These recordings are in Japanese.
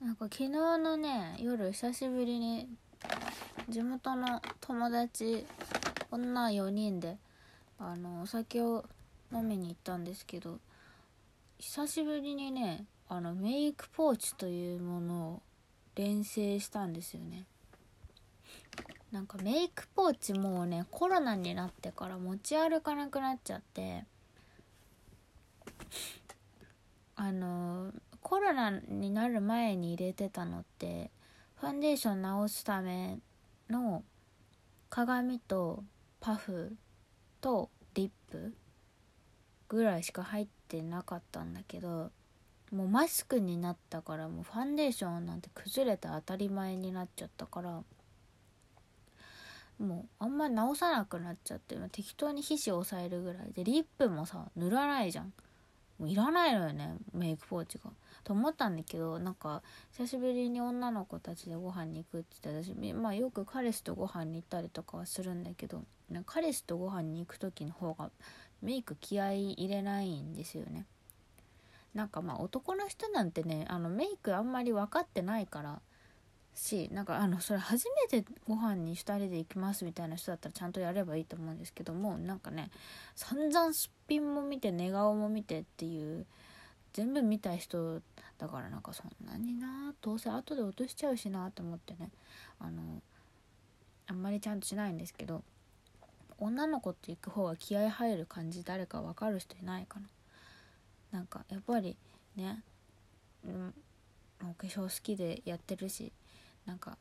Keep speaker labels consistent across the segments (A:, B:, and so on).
A: なんか昨日のね夜久しぶりに地元の友達女4人であのお酒を飲みに行ったんですけど久しぶりにねあのメイクポーチというものを連成したんですよね。なんかメイクポーチもうねコロナになってから持ち歩かなくなっちゃってあのコロナになる前に入れてたのってファンデーション直すための鏡とパフとリップぐらいしか入ってなかったんだけどもうマスクになったからもうファンデーションなんて崩れて当たり前になっちゃったからもうあんま直さなくなっちゃって適当に皮脂を抑えるぐらいでリップもさ塗らないじゃん。もういらないのよねメイクポーチが。と思ったんだけどなんか久しぶりに女の子たちでご飯に行くって言って私まあよく彼氏とご飯に行ったりとかはするんだけど彼氏とご飯に行く時の方がメイク気合い入れないんですよね。なんかまあ男の人なんてねあのメイクあんまり分かってないからしなんかあのそれ初めてご飯に2人で行きますみたいな人だったらちゃんとやればいいと思うんですけどもなんかね散々すっぴんも見て寝顔も見てっていう全部見たい人だからなんかそんなになどうせ後で落としちゃうしなと思ってねあのあんまりちゃんとしないんですけど女の子って行く方が気合入る感じ誰か分かる人いないかな。なんかやっぱりね、うん、お化粧好きでやってるしなんか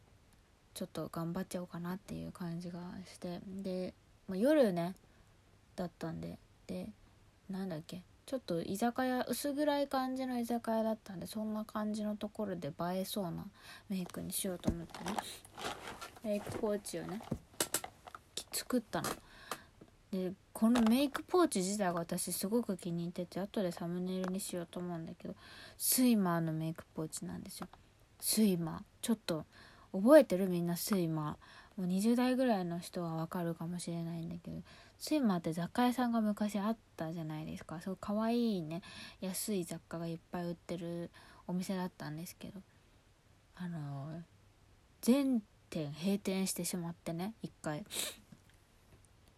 A: ちょっと頑張っちゃおうかなっていう感じがしてで、まあ、夜ねだったんででなんだっけちょっと居酒屋薄暗い感じの居酒屋だったんでそんな感じのところで映えそうなメイクにしようと思ってねメイクポーチをね作ったの。でこのメイクポーチ自体が私すごく気に入ってて後でサムネイルにしようと思うんだけどスイマーのメイクポーチなんですよ。スイマーちょっと覚えてる？みんなスイマーもう20代ぐらいの人はわかるかもしれないんだけど。スイマーって雑貨屋さんが昔あったじゃないですか。そう可愛いね。安い雑貨がいっぱい売ってるお店だったんですけど。あの全店閉店してしまってね一回。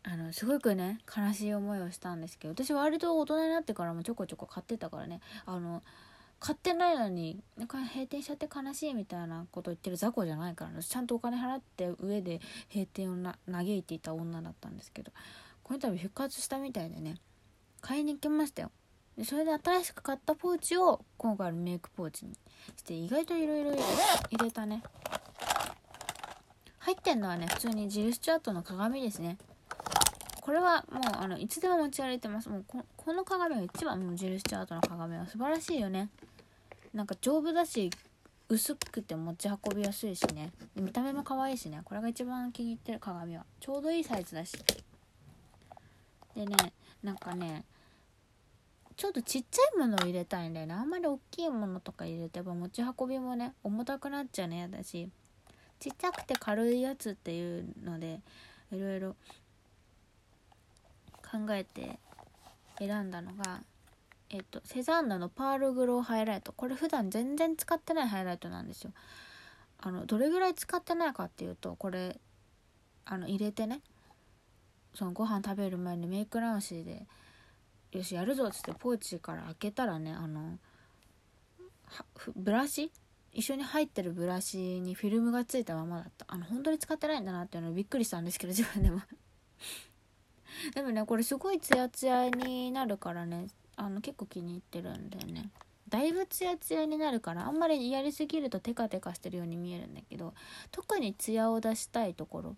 A: あのすごくね悲しい思いをしたんですけど。私割と大人になってからもちょこちょこ買ってたからね。あの買ってないのになんか閉店しちゃって悲しいみたいなこと言ってる雑魚じゃないからちゃんとお金払って上で閉店をな嘆いていた女だったんですけどこの度復活したみたいでね買いに行きましたよ。でそれで新しく買ったポーチを今回のメイクポーチにして意外といろいろ入れたね。入ってんのはね普通にジルスチャートの鏡ですね。これはもうあのいつでも持ち歩いてます。もうこの鏡が一番もうジルスチャートの鏡は素晴らしいよね。なんか丈夫だし薄くて持ち運びやすいしね。見た目も可愛いしね。これが一番気に入ってる鏡は。ちょうどいいサイズだし。でねなんかねちょっとちっちゃいものを入れたいんだよね。あんまり大きいものとか入れてば持ち運びもね重たくなっちゃうの嫌だし。ちっちゃくて軽いやつっていうのでいろいろ考えて選んだのがえっとセザンナのパールグローハイライト。これ普段全然使ってないハイライトなんですよ。あのどれぐらい使ってないかっていうとこれあの入れてね。そのご飯食べる前にメイク直しでよしやるぞっつってポーチから開けたらねあのブラシ？一緒に入ってるブラシにフィルムがついたままだった。あの本当に使ってないんだなっていうのびっくりしたんですけど自分でも。でもねこれすごいツヤツヤになるからね。あの結構気に入ってるんだよね。だいぶツヤツヤになるからあんまりやりすぎるとテカテカしてるように見えるんだけど特にツヤを出したいところ。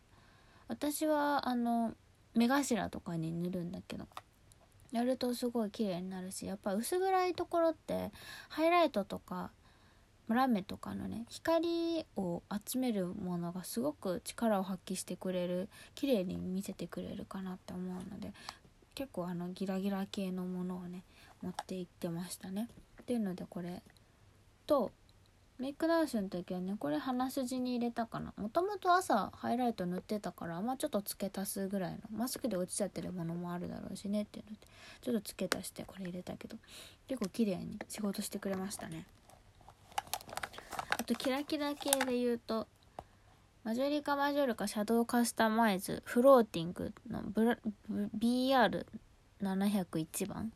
A: 私はあの目頭とかに塗るんだけどやるとすごい綺麗になるしやっぱ薄暗いところってハイライトとかラメとかのね光を集めるものがすごく力を発揮してくれる綺麗に見せてくれるかなって思うので結構あのギラギラ系のものをね持って行ってましたね。っていうのでこれとメイク直しの時はねこれ鼻筋に入れたかなもともと朝ハイライト塗ってたからまあちょっと付け足すぐらいのマスクで落ちちゃってるものもあるだろうしねっていうのでちょっと付け足してこれ入れたけど結構綺麗に仕事してくれましたねとキラキラ系で言うとマジョリカマジョルカシャドウカスタマイズフローティングのブラ BR701 番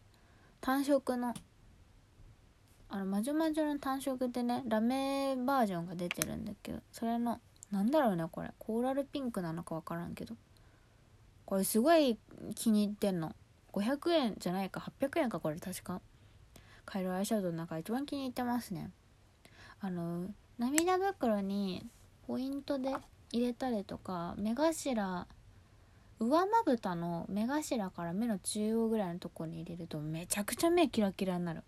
A: 単色のあのマジョマジョの単色でねラメバージョンが出てるんだけどそれのなんだろうねこれ。コーラルピンクなのか分からんけど。これすごい気に入ってんの。500円じゃないか800円かこれ確か。カイロアイシャドウの中一番気に入ってますね。あの涙袋にポイントで入れたりとか目頭上まぶたの目頭から目の中央ぐらいのとこに入れるとめちゃくちゃ目キラキラになる。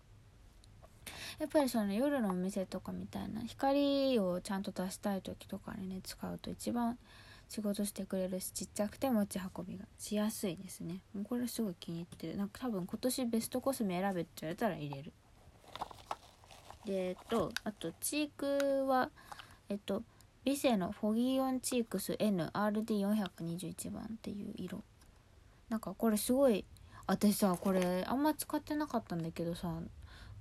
A: やっぱりその夜のお店とかみたいな光をちゃんと出したい時とかにね使うと一番仕事してくれるしちっちゃくて持ち運びがしやすいですね。もうこれすごい気に入ってる。なんか多分今年ベストコスメ選べって言われたら入れる。でえっとあとチークはえっとビセのフォギーオンチークス NRD421 番っていう色。なんかこれすごい私さこれあんま使ってなかったんだけどさ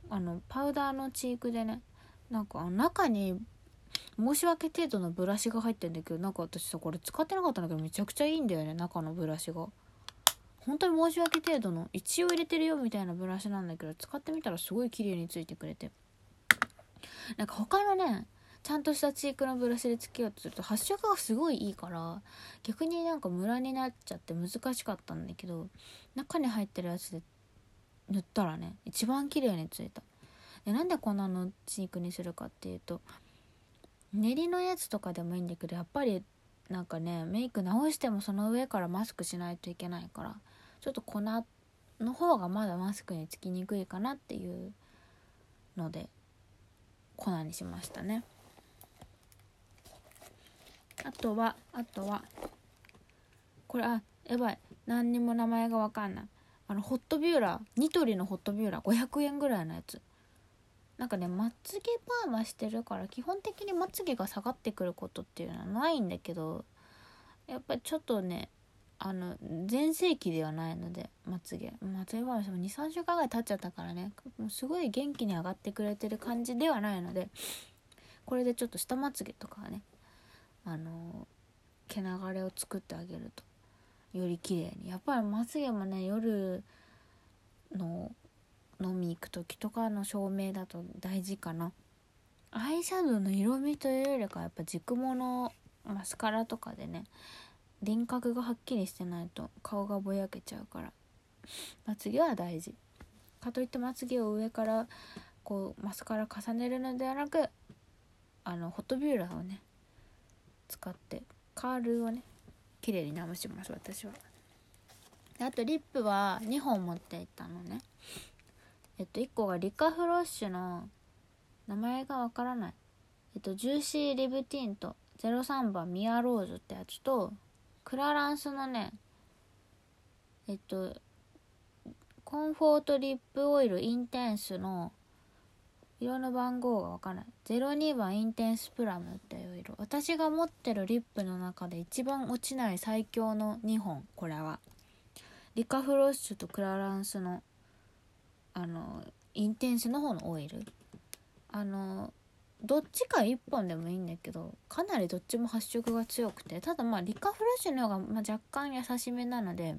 A: あのパウダーのチークでねなんか中に申し訳程度のブラシが入ってんだけどなんか私さこれ使ってなかったんだけどめちゃくちゃいいんだよね中のブラシが。本当に申し訳程度の一応入れてるよみたいなブラシなんだけど使ってみたらすごい綺麗についてくれて。なんか他のねちゃんとしたチークのブラシでつけようとすると発色がすごいいいから逆になんかムラになっちゃって難しかったんだけど中に入ってるやつで塗ったらね一番綺麗についた。でなんでこんなのチークにするかっていうと練りのやつとかでもいいんだけどやっぱりなんかねメイク直してもその上からマスクしないといけないからちょっと粉の方がまだマスクにつきにくいかなっていうので。粉にしましたね。あとはあとはこれあやばい。何にも名前がわかんない。あのホットビューラーニトリのホットビューラー500円ぐらいのやつ。なんかねまつげパーマしてるから基本的にまつげが下がってくることっていうのはないんだけどやっぱりちょっとねあの全盛期ではないのでまつげ。まつげパーマしても23週間ぐらい経っちゃったからね。もうすごい元気に上がってくれてる感じではないのでこれでちょっと下まつげとかはねあの毛流れを作ってあげると。より綺麗に。やっぱりまつげもね夜の飲み行く時とかの照明だと大事かな。アイシャドウの色味というよりかやっぱ軸物マスカラとかでね輪郭がはっきりしてないと顔がぼやけちゃうから。まつげは大事。かといってまつげを上からこうマスカラ重ねるのではなくあのホットビューラーをね使ってカールをね綺麗に直します私は。あとリップは2本持っていったのね。えっと1個がリカフロッシュの名前がわからない。えっとジューシーリブティント03番ミアローズってやつとクラランスのねえっとコンフォートリップオイルインテンスの色の番号がわからない02番インテンスプラムっていう色。私が持ってるリップの中で一番落ちない最強の2本これは。リカフロッシュとクラランスのあのインテンスの方のオイル。あのどっちか1本でもいいんだけどかなりどっちも発色が強くてただまあリカフロッシュの方が、ま、若干優しめなので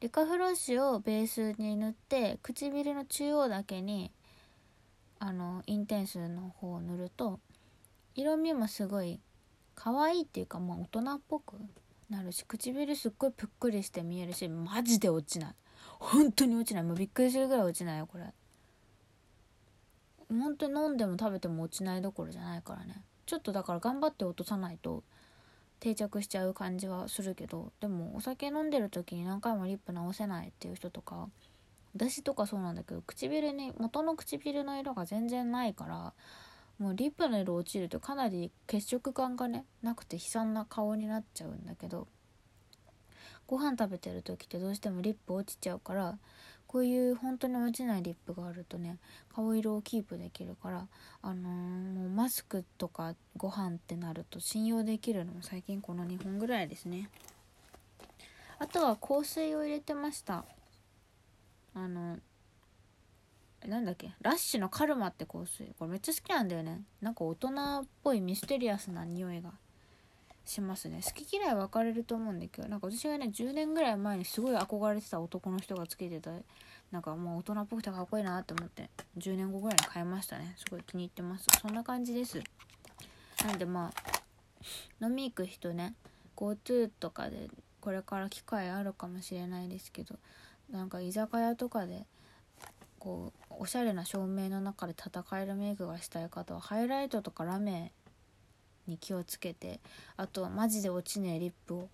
A: リカフロッシュをベースに塗って唇の中央だけにあのインテンスの方を塗ると色味もすごい可愛いっていうかまあ大人っぽくなるし唇すっごいぷっくりして見えるしマジで落ちない。本当に落ちない。もうびっくりするぐらい落ちないよこれ。本当に飲んでも食べても落ちないどころじゃないからね。ちょっとだから頑張って落とさないと定着しちゃう感じはするけどでもお酒飲んでる時に何回もリップ直せないっていう人とか私とかそうなんだけど唇に元の唇の色が全然ないからもうリップの色落ちるとかなり血色感がねなくて悲惨な顔になっちゃうんだけどご飯食べてる時ってどうしてもリップ落ちちゃうからこういう本当に落ちないリップがあるとね顔色をキープできるからあのー、もうマスクとかご飯ってなると信用できるのも最近この2本ぐらいですね。あとは香水を入れてました。あのなんだっけラッシュのカルマって香水。これめっちゃ好きなんだよね。なんか大人っぽいミステリアスな匂いが。しますね。好き嫌い分かれると思うんだけどなんか私がね10年ぐらい前にすごい憧れてた男の人がつけてたなんかもう大人っぽくてかっこいいなって思って10年後ぐらいに買いましたね。すごい気に入ってます。そんな感じです。なんでまあ飲み行く人ね GoTo とかでこれから機会あるかもしれないですけどなんか居酒屋とかでこうおしゃれな照明の中で戦えるメイクがしたい方はハイライトとかラメに気をつけてあとはマジで落ちねえリップを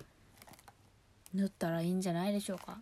A: 塗ったらいいんじゃないでしょうか。